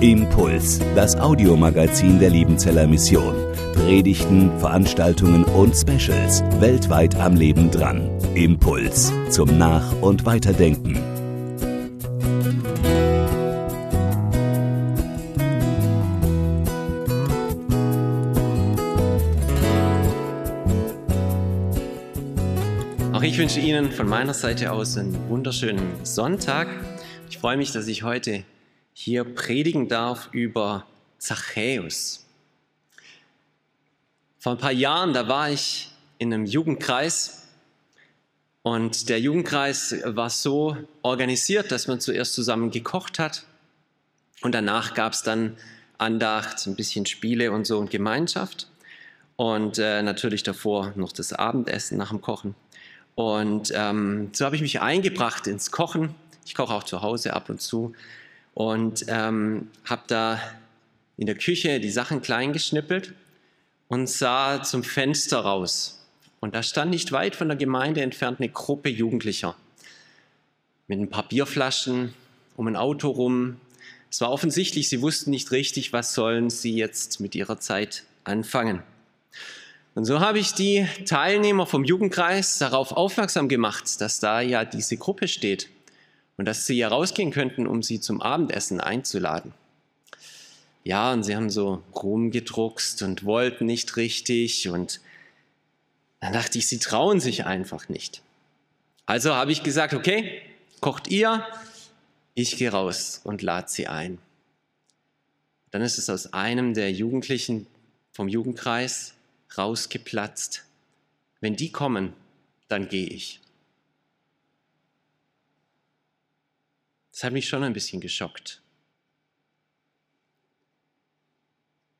Impuls, das Audiomagazin der Liebenzeller Mission. Predigten, Veranstaltungen und Specials weltweit am Leben dran. Impuls zum Nach- und Weiterdenken. Auch ich wünsche Ihnen von meiner Seite aus einen wunderschönen Sonntag. Ich freue mich, dass ich heute hier predigen darf über Zachäus. Vor ein paar Jahren, da war ich in einem Jugendkreis und der Jugendkreis war so organisiert, dass man zuerst zusammen gekocht hat und danach gab es dann Andacht, ein bisschen Spiele und so und Gemeinschaft und äh, natürlich davor noch das Abendessen nach dem Kochen. Und ähm, so habe ich mich eingebracht ins Kochen. Ich koche auch zu Hause ab und zu und ähm, habe da in der Küche die Sachen klein geschnippelt und sah zum Fenster raus. Und da stand nicht weit von der Gemeinde entfernt eine Gruppe Jugendlicher mit ein paar Bierflaschen um ein Auto rum. Es war offensichtlich, sie wussten nicht richtig, was sollen sie jetzt mit ihrer Zeit anfangen. Und so habe ich die Teilnehmer vom Jugendkreis darauf aufmerksam gemacht, dass da ja diese Gruppe steht und dass sie ja rausgehen könnten, um sie zum Abendessen einzuladen. Ja, und sie haben so rumgedruckst und wollten nicht richtig und dann dachte ich, sie trauen sich einfach nicht. Also habe ich gesagt, okay, kocht ihr, ich gehe raus und lade sie ein. Dann ist es aus einem der Jugendlichen vom Jugendkreis rausgeplatzt. Wenn die kommen, dann gehe ich. Hat mich schon ein bisschen geschockt.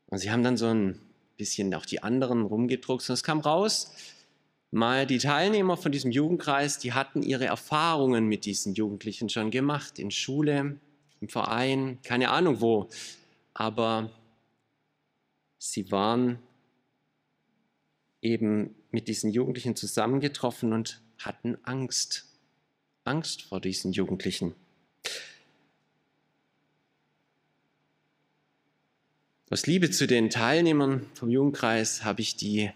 Und sie haben dann so ein bisschen auch die anderen rumgedruckt und es kam raus, mal die Teilnehmer von diesem Jugendkreis, die hatten ihre Erfahrungen mit diesen Jugendlichen schon gemacht, in Schule, im Verein, keine Ahnung wo, aber sie waren eben mit diesen Jugendlichen zusammengetroffen und hatten Angst. Angst vor diesen Jugendlichen. Aus Liebe zu den Teilnehmern vom Jugendkreis habe ich die,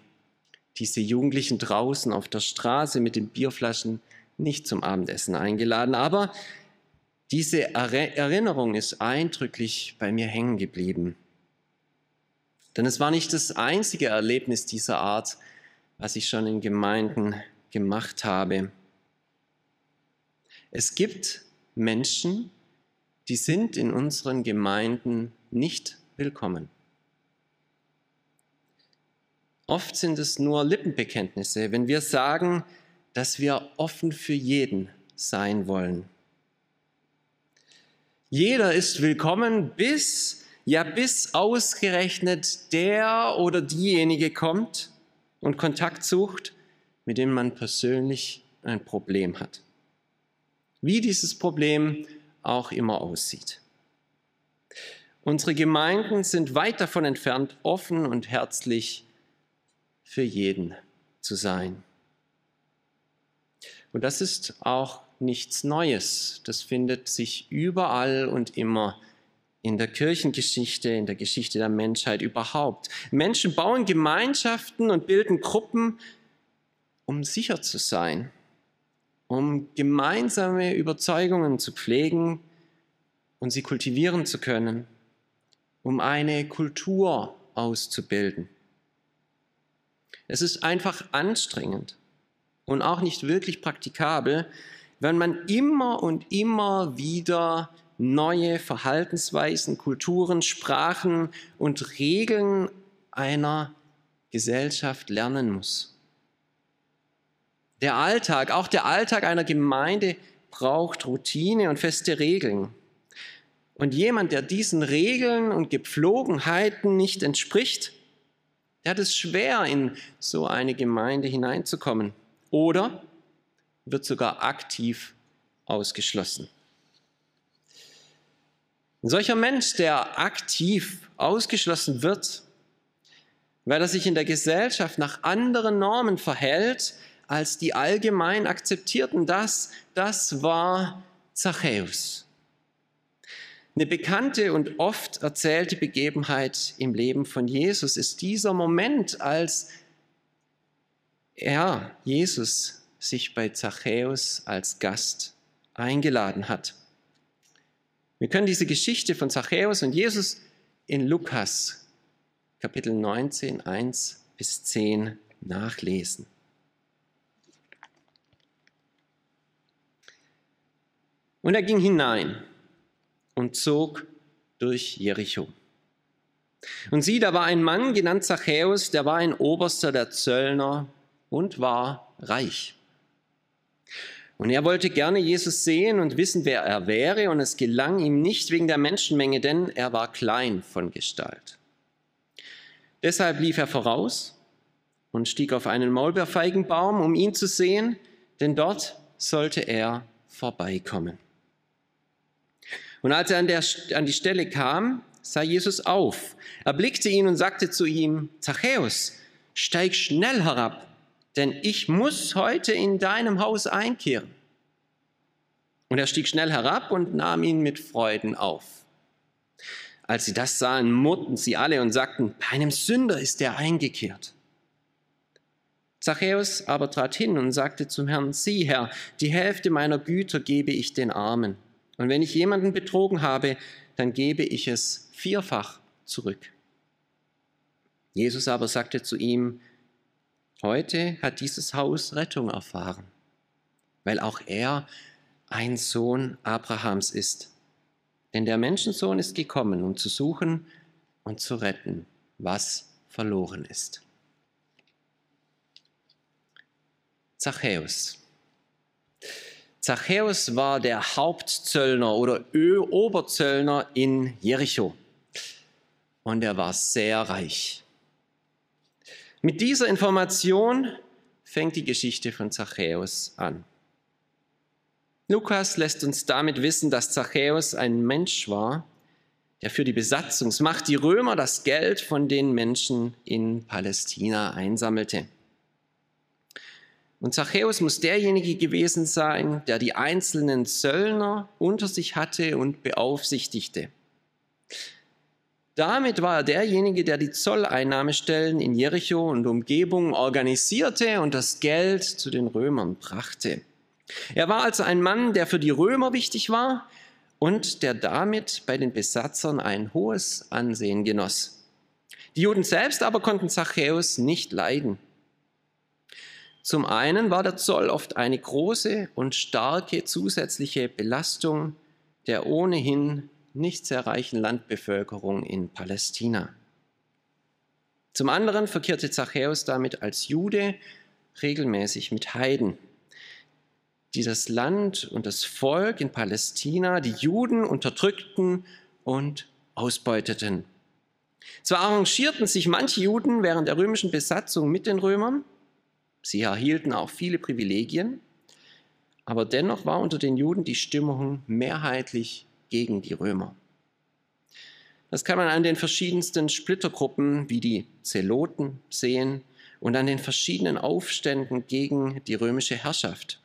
diese Jugendlichen draußen auf der Straße mit den Bierflaschen nicht zum Abendessen eingeladen, aber diese Erinnerung ist eindrücklich bei mir hängen geblieben. Denn es war nicht das einzige Erlebnis dieser Art, was ich schon in Gemeinden gemacht habe. Es gibt Menschen, die sind in unseren Gemeinden nicht willkommen. Oft sind es nur Lippenbekenntnisse, wenn wir sagen, dass wir offen für jeden sein wollen. Jeder ist willkommen, bis ja bis ausgerechnet der oder diejenige kommt und Kontakt sucht, mit dem man persönlich ein Problem hat. Wie dieses Problem auch immer aussieht. Unsere Gemeinden sind weit davon entfernt, offen und herzlich für jeden zu sein. Und das ist auch nichts Neues. Das findet sich überall und immer in der Kirchengeschichte, in der Geschichte der Menschheit überhaupt. Menschen bauen Gemeinschaften und bilden Gruppen, um sicher zu sein, um gemeinsame Überzeugungen zu pflegen und sie kultivieren zu können, um eine Kultur auszubilden. Es ist einfach anstrengend und auch nicht wirklich praktikabel, wenn man immer und immer wieder neue Verhaltensweisen, Kulturen, Sprachen und Regeln einer Gesellschaft lernen muss. Der Alltag, auch der Alltag einer Gemeinde braucht Routine und feste Regeln. Und jemand, der diesen Regeln und Gepflogenheiten nicht entspricht, der hat es schwer, in so eine Gemeinde hineinzukommen oder wird sogar aktiv ausgeschlossen. Ein solcher Mensch, der aktiv ausgeschlossen wird, weil er sich in der Gesellschaft nach anderen Normen verhält als die allgemein akzeptierten, das, das war Zachäus. Eine bekannte und oft erzählte Begebenheit im Leben von Jesus ist dieser Moment, als er, Jesus, sich bei Zachäus als Gast eingeladen hat. Wir können diese Geschichte von Zachäus und Jesus in Lukas Kapitel 19, 1 bis 10 nachlesen. Und er ging hinein und zog durch Jericho. Und sieh, da war ein Mann genannt Zachäus, der war ein Oberster der Zöllner und war reich. Und er wollte gerne Jesus sehen und wissen, wer er wäre, und es gelang ihm nicht wegen der Menschenmenge, denn er war klein von Gestalt. Deshalb lief er voraus und stieg auf einen Maulbeerfeigenbaum, um ihn zu sehen, denn dort sollte er vorbeikommen. Und als er an, der, an die Stelle kam, sah Jesus auf. Er blickte ihn und sagte zu ihm, Zachäus, steig schnell herab, denn ich muss heute in deinem Haus einkehren. Und er stieg schnell herab und nahm ihn mit Freuden auf. Als sie das sahen, murrten sie alle und sagten, bei einem Sünder ist er eingekehrt. Zachäus aber trat hin und sagte zum Herrn, sieh Herr, die Hälfte meiner Güter gebe ich den Armen. Und wenn ich jemanden betrogen habe, dann gebe ich es vierfach zurück. Jesus aber sagte zu ihm, heute hat dieses Haus Rettung erfahren, weil auch er ein Sohn Abrahams ist. Denn der Menschensohn ist gekommen, um zu suchen und zu retten, was verloren ist. Zachäus. Zachäus war der Hauptzöllner oder Oberzöllner in Jericho. Und er war sehr reich. Mit dieser Information fängt die Geschichte von Zachäus an. Lukas lässt uns damit wissen, dass Zachäus ein Mensch war, der für die Besatzungsmacht, die Römer, das Geld von den Menschen in Palästina einsammelte. Und Zachäus muss derjenige gewesen sein, der die einzelnen Zöllner unter sich hatte und beaufsichtigte. Damit war er derjenige, der die Zolleinnahmestellen in Jericho und Umgebung organisierte und das Geld zu den Römern brachte. Er war also ein Mann, der für die Römer wichtig war und der damit bei den Besatzern ein hohes Ansehen genoss. Die Juden selbst aber konnten Zachäus nicht leiden. Zum einen war der Zoll oft eine große und starke zusätzliche Belastung der ohnehin nicht sehr reichen Landbevölkerung in Palästina. Zum anderen verkehrte Zachäus damit als Jude regelmäßig mit Heiden, die das Land und das Volk in Palästina, die Juden unterdrückten und ausbeuteten. Zwar arrangierten sich manche Juden während der römischen Besatzung mit den Römern, Sie erhielten auch viele Privilegien, aber dennoch war unter den Juden die Stimmung mehrheitlich gegen die Römer. Das kann man an den verschiedensten Splittergruppen wie die Zeloten sehen und an den verschiedenen Aufständen gegen die römische Herrschaft.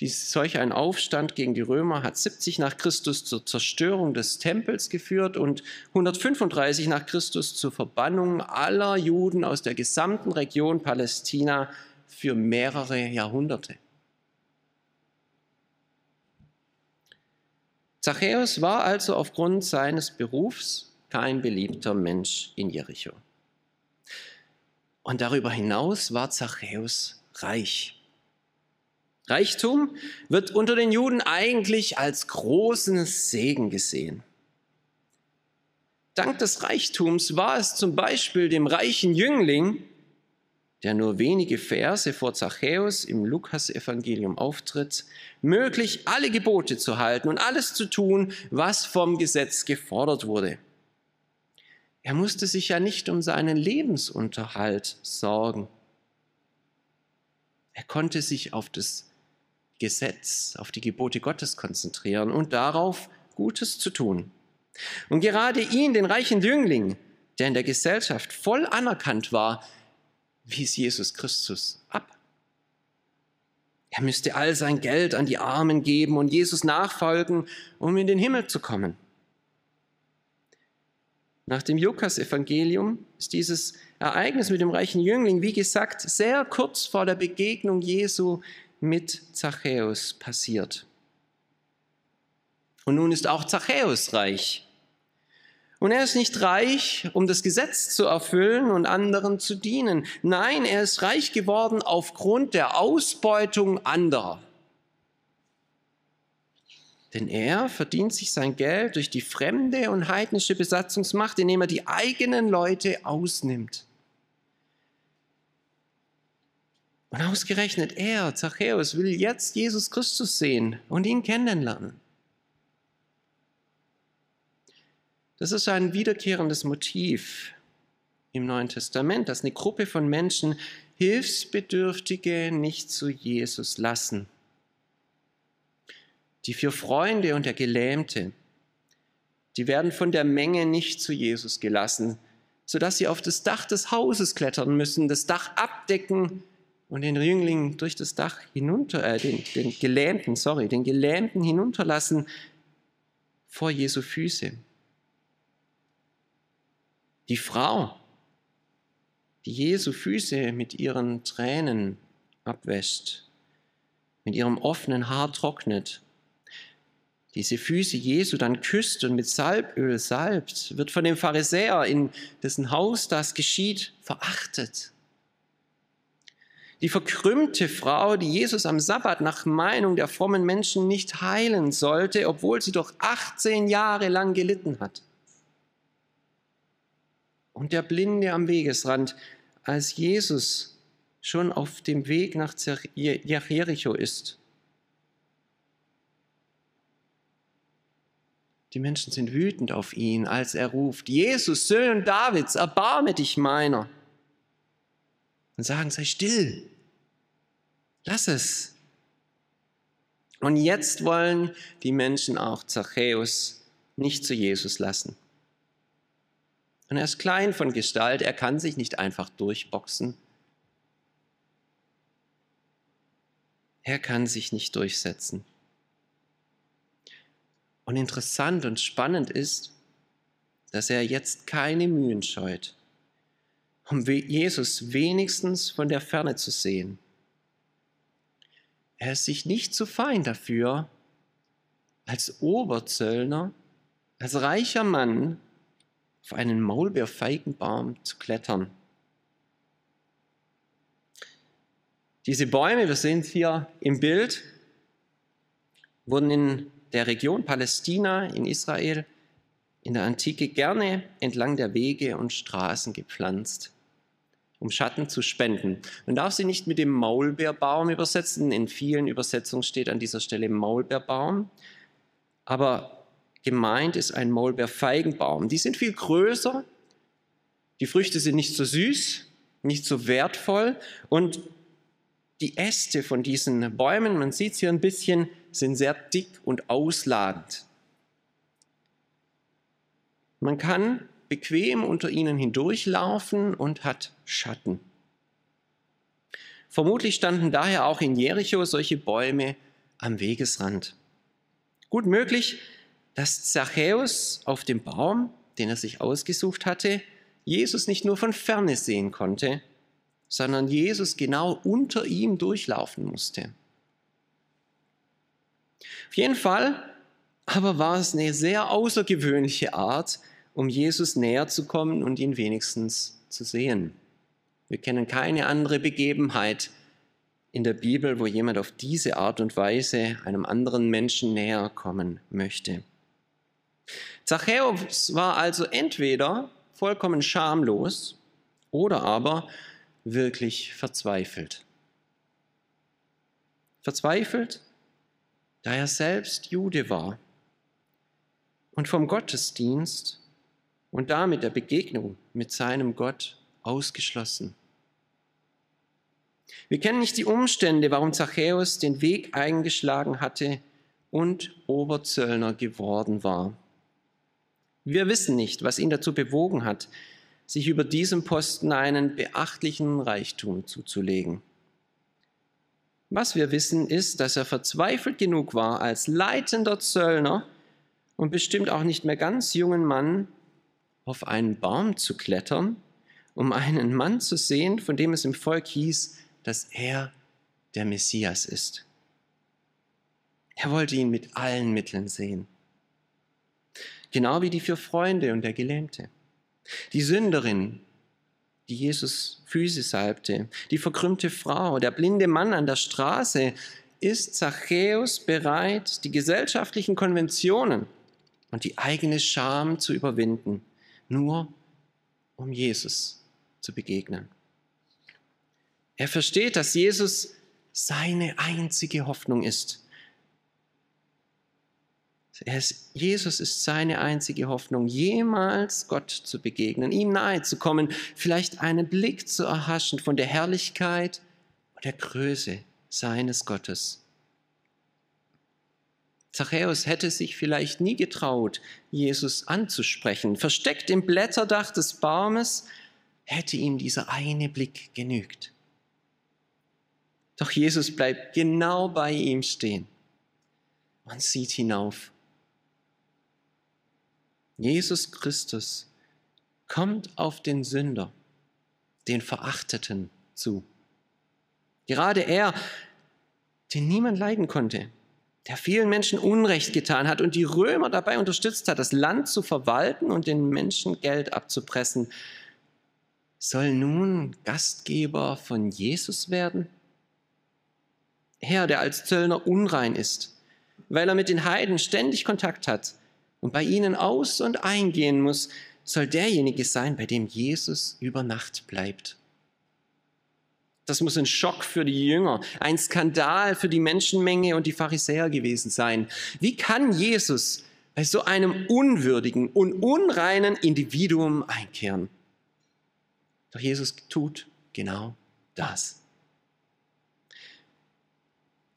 Dies, solch ein Aufstand gegen die Römer hat 70 nach Christus zur Zerstörung des Tempels geführt und 135 nach Christus zur Verbannung aller Juden aus der gesamten Region Palästina für mehrere Jahrhunderte. Zachäus war also aufgrund seines Berufs kein beliebter Mensch in Jericho. Und darüber hinaus war Zachäus reich. Reichtum wird unter den Juden eigentlich als großen Segen gesehen. Dank des Reichtums war es zum Beispiel dem reichen Jüngling, der nur wenige Verse vor Zachäus im Lukasevangelium auftritt, möglich, alle Gebote zu halten und alles zu tun, was vom Gesetz gefordert wurde. Er musste sich ja nicht um seinen Lebensunterhalt sorgen. Er konnte sich auf das Gesetz, auf die Gebote Gottes konzentrieren und darauf, Gutes zu tun. Und gerade ihn, den reichen Jüngling, der in der Gesellschaft voll anerkannt war, wies Jesus Christus ab. Er müsste all sein Geld an die Armen geben und Jesus nachfolgen, um in den Himmel zu kommen. Nach dem Lukas-Evangelium ist dieses Ereignis mit dem reichen Jüngling, wie gesagt, sehr kurz vor der Begegnung Jesu mit Zachäus passiert. Und nun ist auch Zachäus reich. Und er ist nicht reich, um das Gesetz zu erfüllen und anderen zu dienen. Nein, er ist reich geworden aufgrund der Ausbeutung anderer. Denn er verdient sich sein Geld durch die fremde und heidnische Besatzungsmacht, indem er die eigenen Leute ausnimmt. Und ausgerechnet er, Zachäus, will jetzt Jesus Christus sehen und ihn kennenlernen. Das ist ein wiederkehrendes Motiv im Neuen Testament, dass eine Gruppe von Menschen Hilfsbedürftige nicht zu Jesus lassen die vier Freunde und der Gelähmte, die werden von der Menge nicht zu Jesus gelassen, sodass sie auf das Dach des Hauses klettern müssen, das Dach abdecken und den Jüngling durch das Dach hinunter, äh, den, den Gelähmten, sorry, den Gelähmten hinunterlassen vor Jesu Füße. Die Frau, die Jesu Füße mit ihren Tränen abwäscht, mit ihrem offenen Haar trocknet diese Füße Jesu dann küsst und mit Salböl salbt, wird von dem Pharisäer, in dessen Haus das geschieht, verachtet. Die verkrümmte Frau, die Jesus am Sabbat nach Meinung der frommen Menschen nicht heilen sollte, obwohl sie doch 18 Jahre lang gelitten hat. Und der Blinde am Wegesrand, als Jesus schon auf dem Weg nach Jericho ist Die Menschen sind wütend auf ihn, als er ruft, Jesus, Sohn Davids, erbarme dich meiner. Und sagen, sei still, lass es. Und jetzt wollen die Menschen auch Zachäus nicht zu Jesus lassen. Und er ist klein von Gestalt, er kann sich nicht einfach durchboxen. Er kann sich nicht durchsetzen. Und interessant und spannend ist, dass er jetzt keine Mühen scheut, um Jesus wenigstens von der Ferne zu sehen. Er ist sich nicht zu fein dafür, als Oberzöllner, als reicher Mann auf einen Maulbeerfeigenbaum zu klettern. Diese Bäume, wir sehen es hier im Bild, wurden in der Region Palästina in Israel in der Antike gerne entlang der Wege und Straßen gepflanzt, um Schatten zu spenden. Man darf sie nicht mit dem Maulbeerbaum übersetzen. In vielen Übersetzungen steht an dieser Stelle Maulbeerbaum. Aber gemeint ist ein Maulbeerfeigenbaum. Die sind viel größer, die Früchte sind nicht so süß, nicht so wertvoll und die Äste von diesen Bäumen, man sieht es hier ein bisschen, sind sehr dick und ausladend. Man kann bequem unter ihnen hindurchlaufen und hat Schatten. Vermutlich standen daher auch in Jericho solche Bäume am Wegesrand. Gut möglich, dass Zachäus auf dem Baum, den er sich ausgesucht hatte, Jesus nicht nur von ferne sehen konnte, sondern Jesus genau unter ihm durchlaufen musste. Auf jeden Fall aber war es eine sehr außergewöhnliche Art, um Jesus näher zu kommen und ihn wenigstens zu sehen. Wir kennen keine andere Begebenheit in der Bibel, wo jemand auf diese Art und Weise einem anderen Menschen näher kommen möchte. Zachäus war also entweder vollkommen schamlos oder aber wirklich verzweifelt. Verzweifelt, da er selbst Jude war und vom Gottesdienst und damit der Begegnung mit seinem Gott ausgeschlossen. Wir kennen nicht die Umstände, warum Zachäus den Weg eingeschlagen hatte und Oberzöllner geworden war. Wir wissen nicht, was ihn dazu bewogen hat, sich über diesem Posten einen beachtlichen Reichtum zuzulegen. Was wir wissen, ist, dass er verzweifelt genug war, als leitender Zöllner und bestimmt auch nicht mehr ganz jungen Mann auf einen Baum zu klettern, um einen Mann zu sehen, von dem es im Volk hieß, dass er der Messias ist. Er wollte ihn mit allen Mitteln sehen. Genau wie die vier Freunde und der Gelähmte. Die Sünderin, die Jesus Füße salbte, die verkrümmte Frau, der blinde Mann an der Straße, ist Zachäus bereit, die gesellschaftlichen Konventionen und die eigene Scham zu überwinden, nur um Jesus zu begegnen. Er versteht, dass Jesus seine einzige Hoffnung ist Jesus ist seine einzige Hoffnung, jemals Gott zu begegnen, ihm nahe zu kommen, vielleicht einen Blick zu erhaschen von der Herrlichkeit und der Größe seines Gottes. Zachäus hätte sich vielleicht nie getraut, Jesus anzusprechen. Versteckt im Blätterdach des Baumes hätte ihm dieser eine Blick genügt. Doch Jesus bleibt genau bei ihm stehen. Man sieht hinauf Jesus Christus kommt auf den Sünder, den Verachteten zu. Gerade er, den niemand leiden konnte, der vielen Menschen Unrecht getan hat und die Römer dabei unterstützt hat, das Land zu verwalten und den Menschen Geld abzupressen, soll nun Gastgeber von Jesus werden? Er, der als Zöllner unrein ist, weil er mit den Heiden ständig Kontakt hat, und bei ihnen aus und eingehen muss, soll derjenige sein, bei dem Jesus über Nacht bleibt. Das muss ein Schock für die Jünger, ein Skandal für die Menschenmenge und die Pharisäer gewesen sein. Wie kann Jesus bei so einem unwürdigen und unreinen Individuum einkehren? Doch Jesus tut genau das.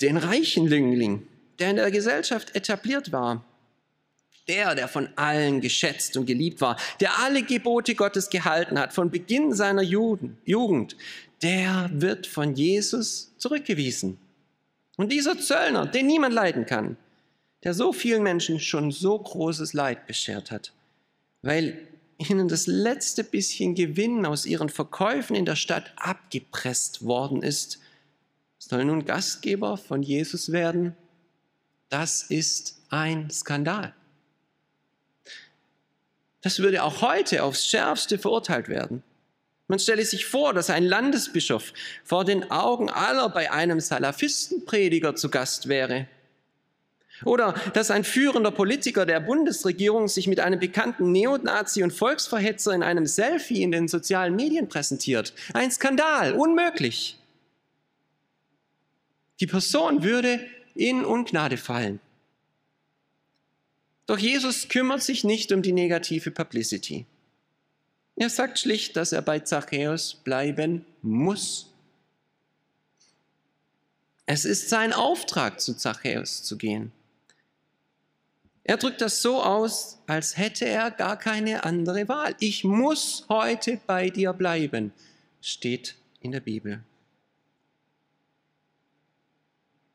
Den reichen Jüngling, der in der Gesellschaft etabliert war, der, der von allen geschätzt und geliebt war, der alle Gebote Gottes gehalten hat, von Beginn seiner Jugend, der wird von Jesus zurückgewiesen. Und dieser Zöllner, den niemand leiden kann, der so vielen Menschen schon so großes Leid beschert hat, weil ihnen das letzte bisschen Gewinn aus ihren Verkäufen in der Stadt abgepresst worden ist, soll nun Gastgeber von Jesus werden. Das ist ein Skandal. Das würde auch heute aufs schärfste verurteilt werden. Man stelle sich vor, dass ein Landesbischof vor den Augen aller bei einem Salafistenprediger zu Gast wäre. Oder dass ein führender Politiker der Bundesregierung sich mit einem bekannten Neonazi und Volksverhetzer in einem Selfie in den sozialen Medien präsentiert. Ein Skandal, unmöglich. Die Person würde in Ungnade fallen. Doch Jesus kümmert sich nicht um die negative Publicity. Er sagt schlicht, dass er bei Zachäus bleiben muss. Es ist sein Auftrag, zu Zachäus zu gehen. Er drückt das so aus, als hätte er gar keine andere Wahl. Ich muss heute bei dir bleiben, steht in der Bibel.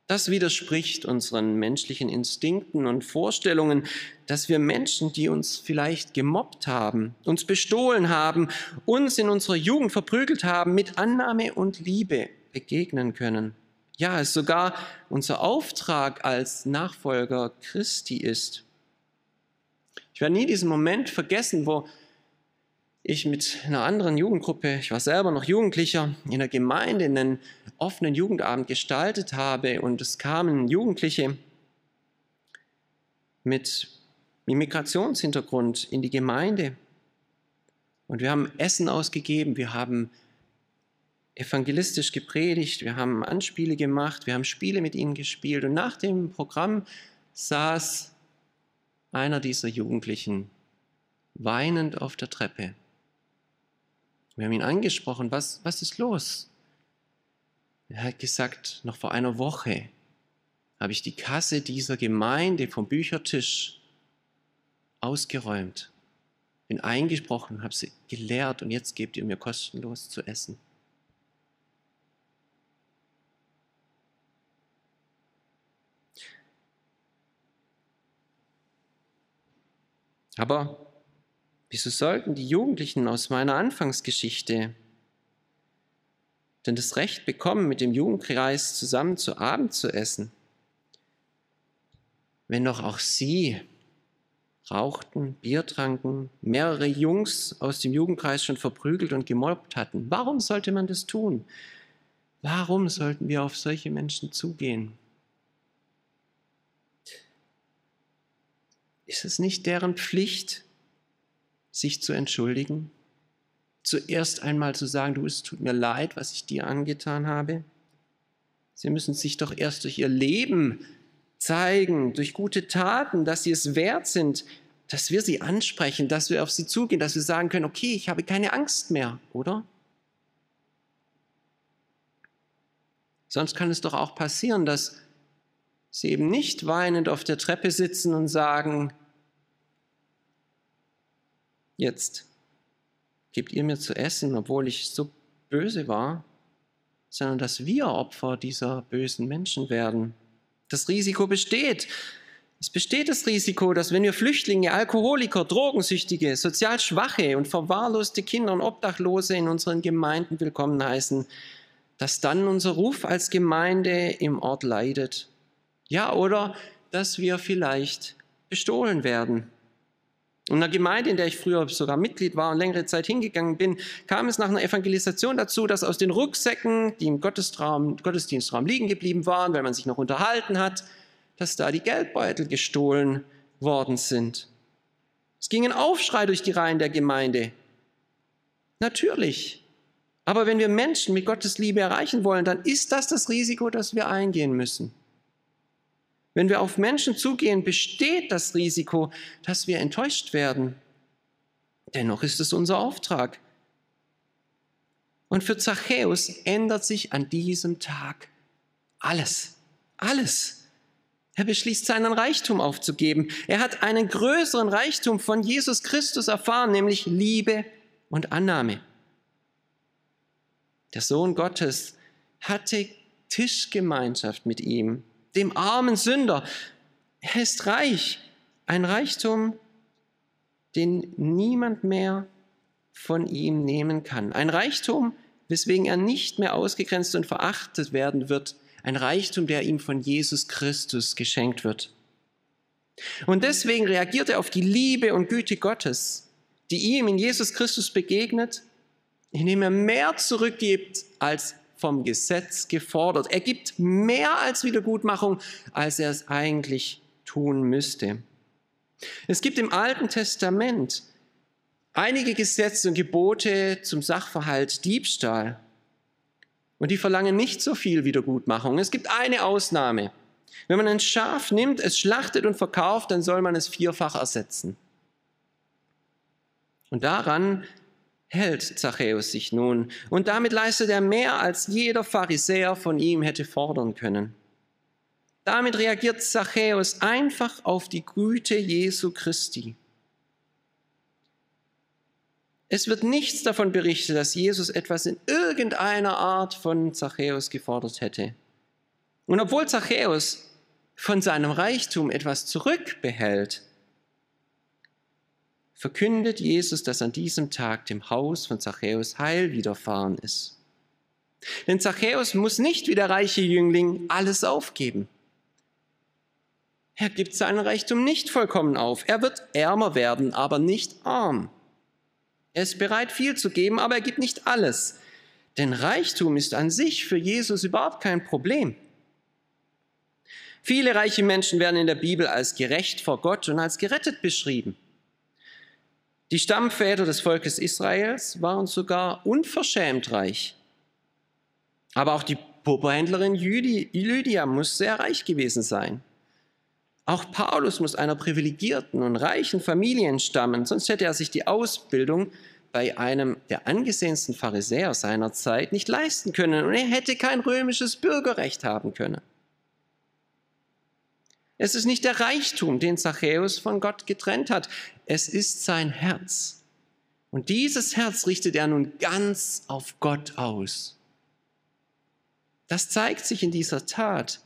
Das widerspricht unseren menschlichen Instinkten und Vorstellungen, dass wir Menschen, die uns vielleicht gemobbt haben, uns bestohlen haben, uns in unserer Jugend verprügelt haben, mit Annahme und Liebe begegnen können. Ja, es sogar unser Auftrag als Nachfolger Christi ist. Ich werde nie diesen Moment vergessen, wo ich mit einer anderen Jugendgruppe, ich war selber noch Jugendlicher, in der Gemeinde einen offenen Jugendabend gestaltet habe und es kamen Jugendliche mit Migrationshintergrund in die Gemeinde. Und wir haben Essen ausgegeben, wir haben evangelistisch gepredigt, wir haben Anspiele gemacht, wir haben Spiele mit ihnen gespielt. Und nach dem Programm saß einer dieser Jugendlichen weinend auf der Treppe wir haben ihn angesprochen, was, was ist los? Er hat gesagt, noch vor einer Woche habe ich die Kasse dieser Gemeinde vom Büchertisch ausgeräumt, bin eingesprochen, habe sie gelehrt und jetzt gebt ihr mir kostenlos zu essen. Aber wieso sollten die Jugendlichen aus meiner Anfangsgeschichte denn das Recht bekommen, mit dem Jugendkreis zusammen zu Abend zu essen, wenn doch auch sie rauchten, Bier tranken, mehrere Jungs aus dem Jugendkreis schon verprügelt und gemobbt hatten. Warum sollte man das tun? Warum sollten wir auf solche Menschen zugehen? Ist es nicht deren Pflicht, sich zu entschuldigen? Zuerst einmal zu sagen, du, es tut mir leid, was ich dir angetan habe. Sie müssen sich doch erst durch ihr Leben zeigen, durch gute Taten, dass sie es wert sind, dass wir sie ansprechen, dass wir auf sie zugehen, dass wir sagen können, okay, ich habe keine Angst mehr, oder? Sonst kann es doch auch passieren, dass sie eben nicht weinend auf der Treppe sitzen und sagen, jetzt gebt ihr mir zu essen, obwohl ich so böse war, sondern dass wir Opfer dieser bösen Menschen werden. Das Risiko besteht. Es besteht das Risiko, dass wenn wir Flüchtlinge, Alkoholiker, Drogensüchtige, sozial schwache und verwahrloste Kinder und Obdachlose in unseren Gemeinden willkommen heißen, dass dann unser Ruf als Gemeinde im Ort leidet. Ja, oder dass wir vielleicht bestohlen werden. In einer Gemeinde, in der ich früher sogar Mitglied war und längere Zeit hingegangen bin, kam es nach einer Evangelisation dazu, dass aus den Rucksäcken, die im Gottesdienstraum liegen geblieben waren, weil man sich noch unterhalten hat, dass da die Geldbeutel gestohlen worden sind. Es ging ein Aufschrei durch die Reihen der Gemeinde. Natürlich. Aber wenn wir Menschen mit Gottes Liebe erreichen wollen, dann ist das das Risiko, das wir eingehen müssen. Wenn wir auf Menschen zugehen, besteht das Risiko, dass wir enttäuscht werden. Dennoch ist es unser Auftrag. Und für Zachäus ändert sich an diesem Tag alles. Alles. Er beschließt, seinen Reichtum aufzugeben. Er hat einen größeren Reichtum von Jesus Christus erfahren, nämlich Liebe und Annahme. Der Sohn Gottes hatte Tischgemeinschaft mit ihm dem armen Sünder. Er ist reich, ein Reichtum, den niemand mehr von ihm nehmen kann. Ein Reichtum, weswegen er nicht mehr ausgegrenzt und verachtet werden wird. Ein Reichtum, der ihm von Jesus Christus geschenkt wird. Und deswegen reagiert er auf die Liebe und Güte Gottes, die ihm in Jesus Christus begegnet, indem er mehr zurückgibt, als vom Gesetz gefordert. Er gibt mehr als Wiedergutmachung, als er es eigentlich tun müsste. Es gibt im Alten Testament einige Gesetze und Gebote zum Sachverhalt Diebstahl. Und die verlangen nicht so viel Wiedergutmachung. Es gibt eine Ausnahme. Wenn man ein Schaf nimmt, es schlachtet und verkauft, dann soll man es vierfach ersetzen. Und daran hält Zachäus sich nun, und damit leistet er mehr, als jeder Pharisäer von ihm hätte fordern können. Damit reagiert Zachäus einfach auf die Güte Jesu Christi. Es wird nichts davon berichtet, dass Jesus etwas in irgendeiner Art von Zachäus gefordert hätte. Und obwohl Zachäus von seinem Reichtum etwas zurückbehält, verkündet Jesus, dass an diesem Tag dem Haus von Zachäus Heil widerfahren ist. Denn Zachäus muss nicht wie der reiche Jüngling alles aufgeben. Er gibt seinen Reichtum nicht vollkommen auf. Er wird ärmer werden, aber nicht arm. Er ist bereit, viel zu geben, aber er gibt nicht alles. Denn Reichtum ist an sich für Jesus überhaupt kein Problem. Viele reiche Menschen werden in der Bibel als gerecht vor Gott und als gerettet beschrieben. Die Stammväter des Volkes Israels waren sogar unverschämt reich. Aber auch die Purpurhändlerin Lydia muss sehr reich gewesen sein. Auch Paulus muss einer privilegierten und reichen Familie entstammen, sonst hätte er sich die Ausbildung bei einem der angesehensten Pharisäer seiner Zeit nicht leisten können und er hätte kein römisches Bürgerrecht haben können. Es ist nicht der Reichtum, den Zachäus von Gott getrennt hat, es ist sein Herz. Und dieses Herz richtet er nun ganz auf Gott aus. Das zeigt sich in dieser Tat,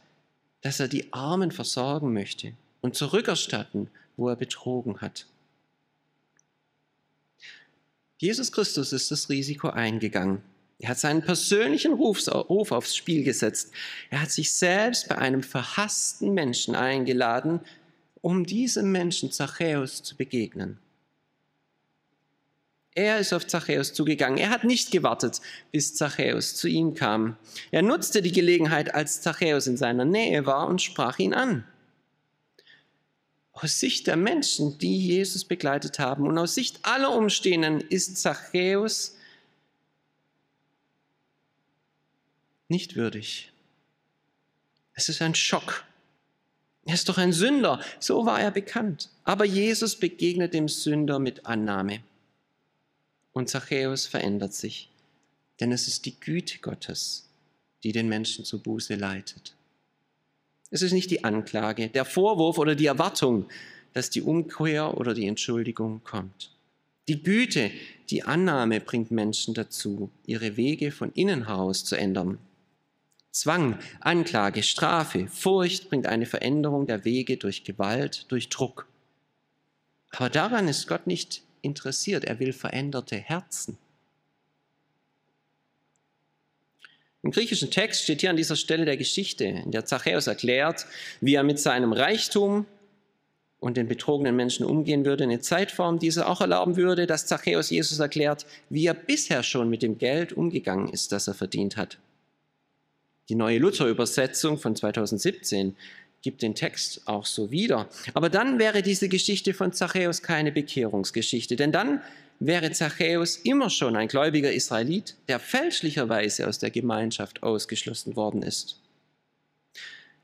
dass er die Armen versorgen möchte und zurückerstatten, wo er betrogen hat. Jesus Christus ist das Risiko eingegangen. Er hat seinen persönlichen Ruf, aufs Spiel gesetzt. Er hat sich selbst bei einem verhassten Menschen eingeladen, um diesem Menschen Zachäus zu begegnen. Er ist auf Zachäus zugegangen. Er hat nicht gewartet, bis Zachäus zu ihm kam. Er nutzte die Gelegenheit, als Zachäus in seiner Nähe war und sprach ihn an. Aus Sicht der Menschen, die Jesus begleitet haben und aus Sicht aller Umstehenden ist Zachäus nicht würdig. Es ist ein Schock. Er ist doch ein Sünder. So war er bekannt. Aber Jesus begegnet dem Sünder mit Annahme und Zachäus verändert sich, denn es ist die Güte Gottes, die den Menschen zur Buße leitet. Es ist nicht die Anklage, der Vorwurf oder die Erwartung, dass die Umkehr oder die Entschuldigung kommt. Die Güte, die Annahme bringt Menschen dazu, ihre Wege von innen heraus zu ändern. Zwang, Anklage, Strafe, Furcht bringt eine Veränderung der Wege durch Gewalt, durch Druck. Aber daran ist Gott nicht interessiert, er will veränderte Herzen. Im griechischen Text steht hier an dieser Stelle der Geschichte, in der Zachäus erklärt, wie er mit seinem Reichtum und den betrogenen Menschen umgehen würde, eine Zeitform, die es auch erlauben würde, dass Zachäus Jesus erklärt, wie er bisher schon mit dem Geld umgegangen ist, das er verdient hat. Die neue Luther-Übersetzung von 2017 gibt den Text auch so wieder. Aber dann wäre diese Geschichte von Zachäus keine Bekehrungsgeschichte, denn dann wäre Zachäus immer schon ein gläubiger Israelit, der fälschlicherweise aus der Gemeinschaft ausgeschlossen worden ist.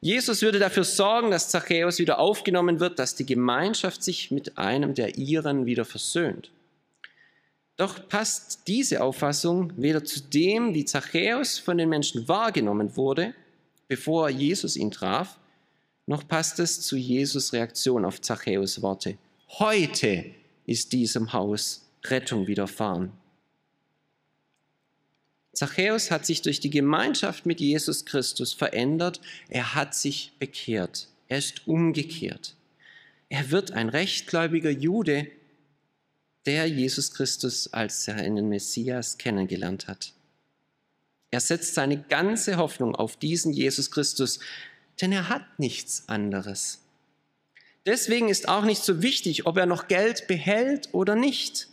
Jesus würde dafür sorgen, dass Zachäus wieder aufgenommen wird, dass die Gemeinschaft sich mit einem der ihren wieder versöhnt. Doch passt diese Auffassung weder zu dem, wie Zachäus von den Menschen wahrgenommen wurde, bevor Jesus ihn traf, noch passt es zu Jesus Reaktion auf Zachäus Worte. Heute ist diesem Haus Rettung widerfahren. Zachäus hat sich durch die Gemeinschaft mit Jesus Christus verändert. Er hat sich bekehrt. Er ist umgekehrt. Er wird ein rechtgläubiger Jude, der Jesus Christus als seinen Messias kennengelernt hat. Er setzt seine ganze Hoffnung auf diesen Jesus Christus, denn er hat nichts anderes. Deswegen ist auch nicht so wichtig, ob er noch Geld behält oder nicht.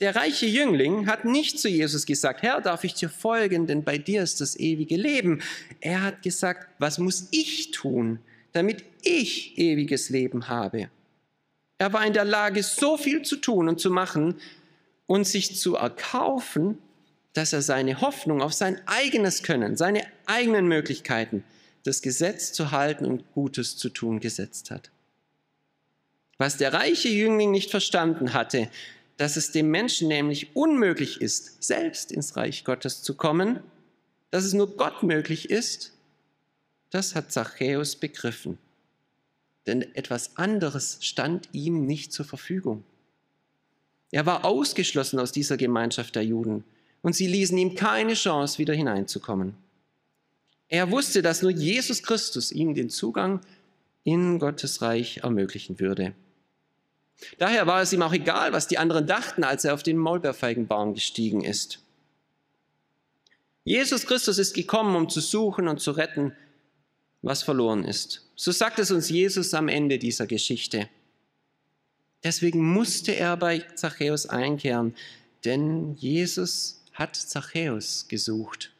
Der reiche Jüngling hat nicht zu Jesus gesagt, Herr, darf ich dir folgen, denn bei dir ist das ewige Leben. Er hat gesagt, was muss ich tun, damit ich ewiges Leben habe? Er war in der Lage, so viel zu tun und zu machen und sich zu erkaufen, dass er seine Hoffnung auf sein eigenes Können, seine eigenen Möglichkeiten das Gesetz zu halten und Gutes zu tun gesetzt hat. Was der reiche Jüngling nicht verstanden hatte, dass es dem Menschen nämlich unmöglich ist, selbst ins Reich Gottes zu kommen, dass es nur Gott möglich ist, das hat Zachäus begriffen. Denn etwas anderes stand ihm nicht zur Verfügung. Er war ausgeschlossen aus dieser Gemeinschaft der Juden und sie ließen ihm keine Chance, wieder hineinzukommen. Er wusste, dass nur Jesus Christus ihm den Zugang in Gottes Reich ermöglichen würde. Daher war es ihm auch egal, was die anderen dachten, als er auf den Maulbeerfeigenbaum gestiegen ist. Jesus Christus ist gekommen, um zu suchen und zu retten, was verloren ist. So sagt es uns Jesus am Ende dieser Geschichte. Deswegen musste er bei Zachäus einkehren, denn Jesus hat Zachäus gesucht.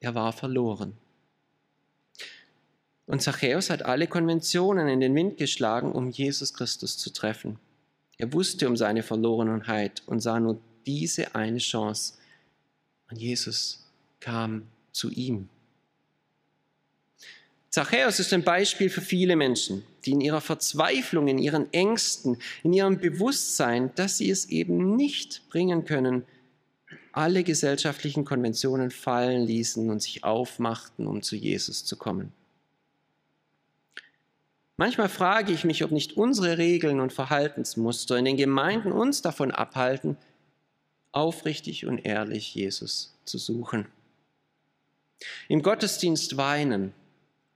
Er war verloren. Und Zachäus hat alle Konventionen in den Wind geschlagen, um Jesus Christus zu treffen. Er wusste um seine Verlorenheit und sah nur diese eine Chance. Und Jesus kam zu ihm. Zachäus ist ein Beispiel für viele Menschen, die in ihrer Verzweiflung, in ihren Ängsten, in ihrem Bewusstsein, dass sie es eben nicht bringen können, alle gesellschaftlichen Konventionen fallen ließen und sich aufmachten, um zu Jesus zu kommen. Manchmal frage ich mich, ob nicht unsere Regeln und Verhaltensmuster in den Gemeinden uns davon abhalten, aufrichtig und ehrlich Jesus zu suchen. Im Gottesdienst weinen,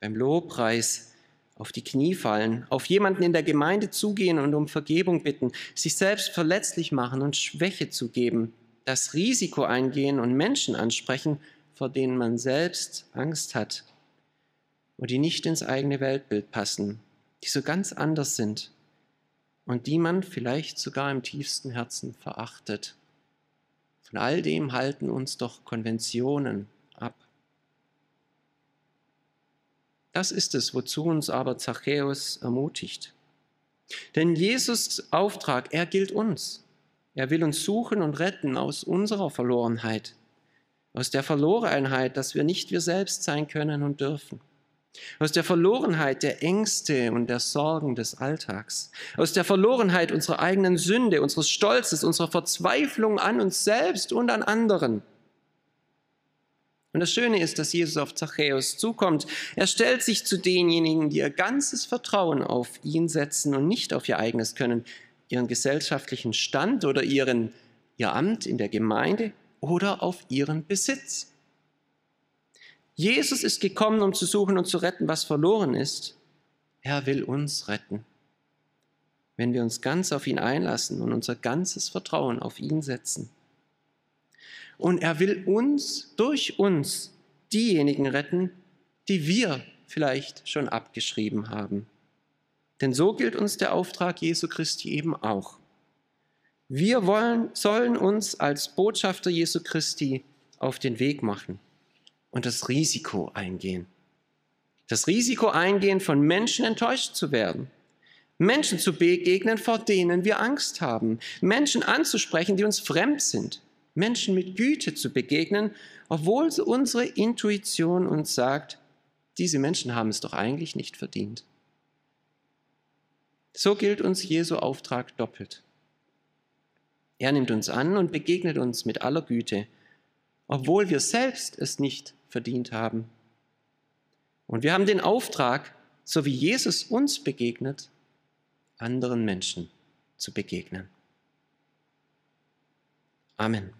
beim Lobpreis auf die Knie fallen, auf jemanden in der Gemeinde zugehen und um Vergebung bitten, sich selbst verletzlich machen und Schwäche zugeben, das Risiko eingehen und Menschen ansprechen, vor denen man selbst Angst hat und die nicht ins eigene Weltbild passen, die so ganz anders sind und die man vielleicht sogar im tiefsten Herzen verachtet. Von all dem halten uns doch Konventionen ab. Das ist es, wozu uns aber Zachäus ermutigt. Denn Jesus Auftrag, er gilt uns. Er will uns suchen und retten aus unserer Verlorenheit, aus der Verlorenheit, dass wir nicht wir selbst sein können und dürfen, aus der Verlorenheit der Ängste und der Sorgen des Alltags, aus der Verlorenheit unserer eigenen Sünde, unseres Stolzes, unserer Verzweiflung an uns selbst und an anderen und das Schöne ist, dass Jesus auf Zachäus zukommt. Er stellt sich zu denjenigen, die ihr ganzes Vertrauen auf ihn setzen und nicht auf ihr eigenes Können, ihren gesellschaftlichen Stand oder ihren, ihr Amt in der Gemeinde oder auf ihren Besitz. Jesus ist gekommen, um zu suchen und zu retten, was verloren ist. Er will uns retten. Wenn wir uns ganz auf ihn einlassen und unser ganzes Vertrauen auf ihn setzen und er will uns, durch uns, diejenigen retten, die wir vielleicht schon abgeschrieben haben. Denn so gilt uns der Auftrag Jesu Christi eben auch. Wir wollen, sollen uns als Botschafter Jesu Christi auf den Weg machen und das Risiko eingehen. Das Risiko eingehen, von Menschen enttäuscht zu werden. Menschen zu begegnen, vor denen wir Angst haben. Menschen anzusprechen, die uns fremd sind. Menschen mit Güte zu begegnen, obwohl unsere Intuition uns sagt, diese Menschen haben es doch eigentlich nicht verdient. So gilt uns Jesu Auftrag doppelt. Er nimmt uns an und begegnet uns mit aller Güte, obwohl wir selbst es nicht verdient haben. Und wir haben den Auftrag, so wie Jesus uns begegnet, anderen Menschen zu begegnen. Amen.